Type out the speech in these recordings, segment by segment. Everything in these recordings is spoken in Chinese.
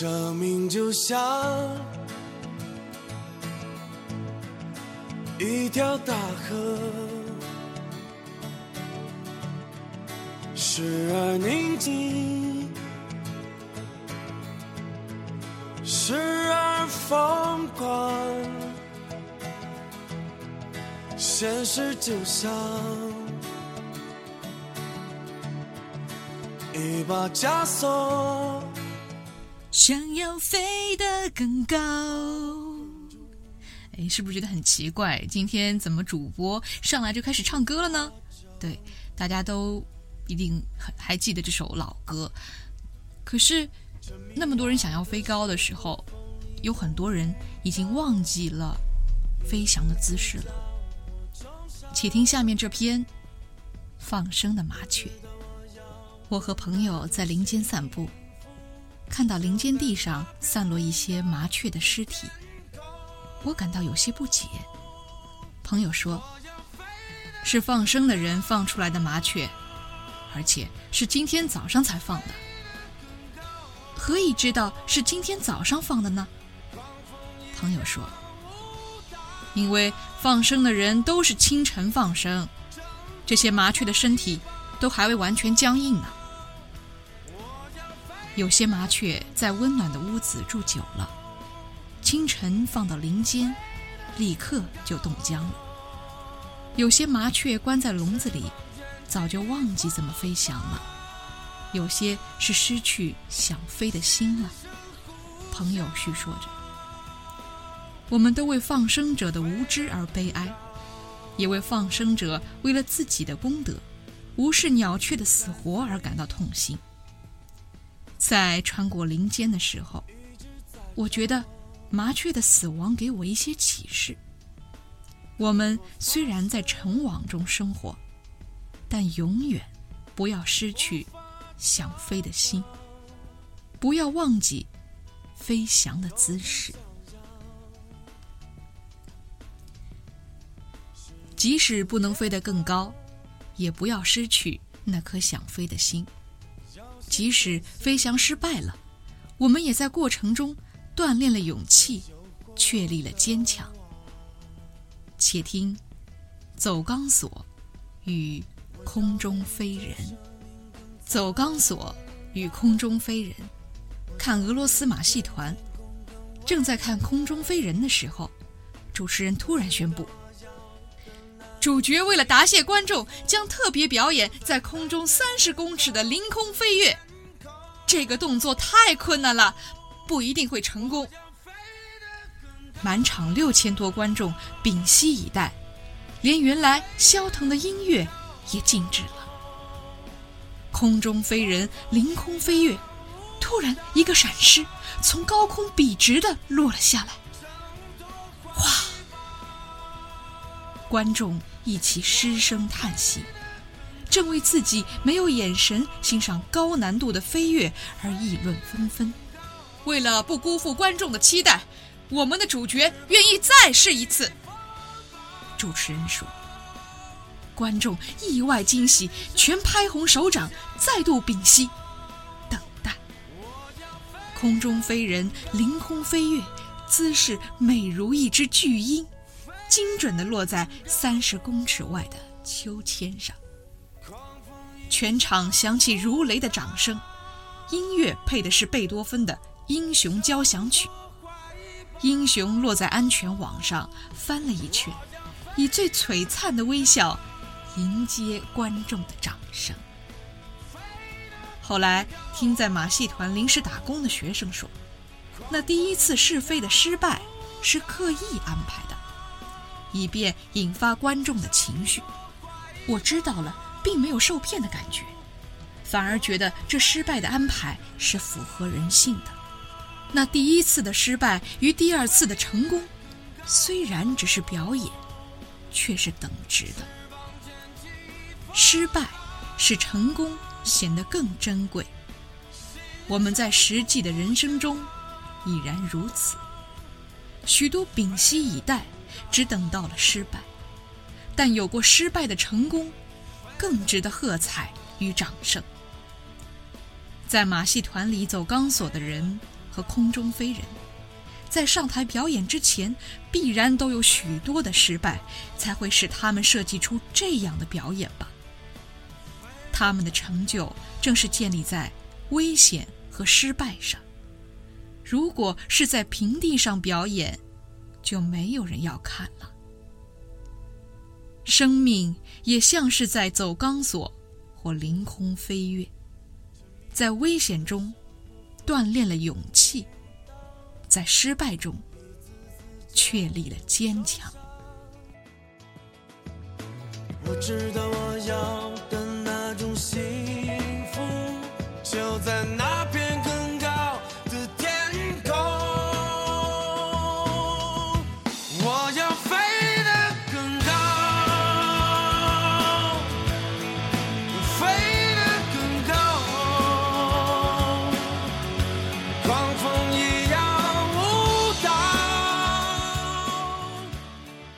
生命就像一条大河，时而宁静，时而疯狂。现实就像一把枷锁。想要飞得更高。哎，是不是觉得很奇怪？今天怎么主播上来就开始唱歌了呢？对，大家都一定很还记得这首老歌。可是，那么多人想要飞高的时候，有很多人已经忘记了飞翔的姿势了。且听下面这篇放生的麻雀。我和朋友在林间散步。看到林间地上散落一些麻雀的尸体，我感到有些不解。朋友说，是放生的人放出来的麻雀，而且是今天早上才放的。何以知道是今天早上放的呢？朋友说，因为放生的人都是清晨放生，这些麻雀的身体都还未完全僵硬呢。有些麻雀在温暖的屋子住久了，清晨放到林间，立刻就冻僵了。有些麻雀关在笼子里，早就忘记怎么飞翔了。有些是失去想飞的心了。朋友叙说着，我们都为放生者的无知而悲哀，也为放生者为了自己的功德，无视鸟雀的死活而感到痛心。在穿过林间的时候，我觉得麻雀的死亡给我一些启示。我们虽然在尘网中生活，但永远不要失去想飞的心，不要忘记飞翔的姿势。即使不能飞得更高，也不要失去那颗想飞的心。即使飞翔失败了，我们也在过程中锻炼了勇气，确立了坚强。且听，走钢索与空中飞人。走钢索与空中飞人，看俄罗斯马戏团。正在看空中飞人的时候，主持人突然宣布。主角为了答谢观众，将特别表演在空中三十公尺的凌空飞跃。这个动作太困难了，不一定会成功。满场六千多观众屏息以待，连原来萧腾的音乐也静止了。空中飞人凌空飞跃，突然一个闪失，从高空笔直的落了下来。哗！观众一起失声叹息，正为自己没有眼神欣赏高难度的飞跃而议论纷纷。为了不辜负观众的期待，我们的主角愿意再试一次。主持人说。观众意外惊喜，全拍红手掌，再度屏息等待，空中飞人凌空飞跃，姿势美如一只巨鹰，精准地落在三十公尺外的秋千上。全场响起如雷的掌声，音乐配的是贝多芬的《英雄交响曲》。英雄落在安全网上，翻了一圈，以最璀璨的微笑迎接观众的掌声。后来听在马戏团临时打工的学生说，那第一次试飞的失败是刻意安排的，以便引发观众的情绪。我知道了，并没有受骗的感觉，反而觉得这失败的安排是符合人性的。那第一次的失败与第二次的成功，虽然只是表演，却是等值的。失败使成功显得更珍贵。我们在实际的人生中已然如此。许多屏息以待，只等到了失败，但有过失败的成功，更值得喝彩与掌声。在马戏团里走钢索的人。和空中飞人，在上台表演之前，必然都有许多的失败，才会使他们设计出这样的表演吧。他们的成就正是建立在危险和失败上。如果是在平地上表演，就没有人要看了。生命也像是在走钢索或凌空飞跃，在危险中。锻炼了勇气，在失败中确立了坚强。我知道我要的那种幸福，就在那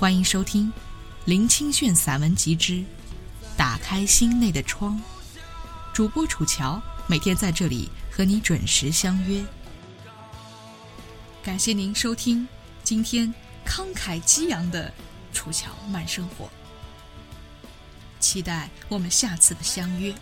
欢迎收听林清炫散文集之《打开心内的窗》，主播楚乔每天在这里和你准时相约。感谢您收听今天慷慨激昂的楚乔慢生活，期待我们下次的相约。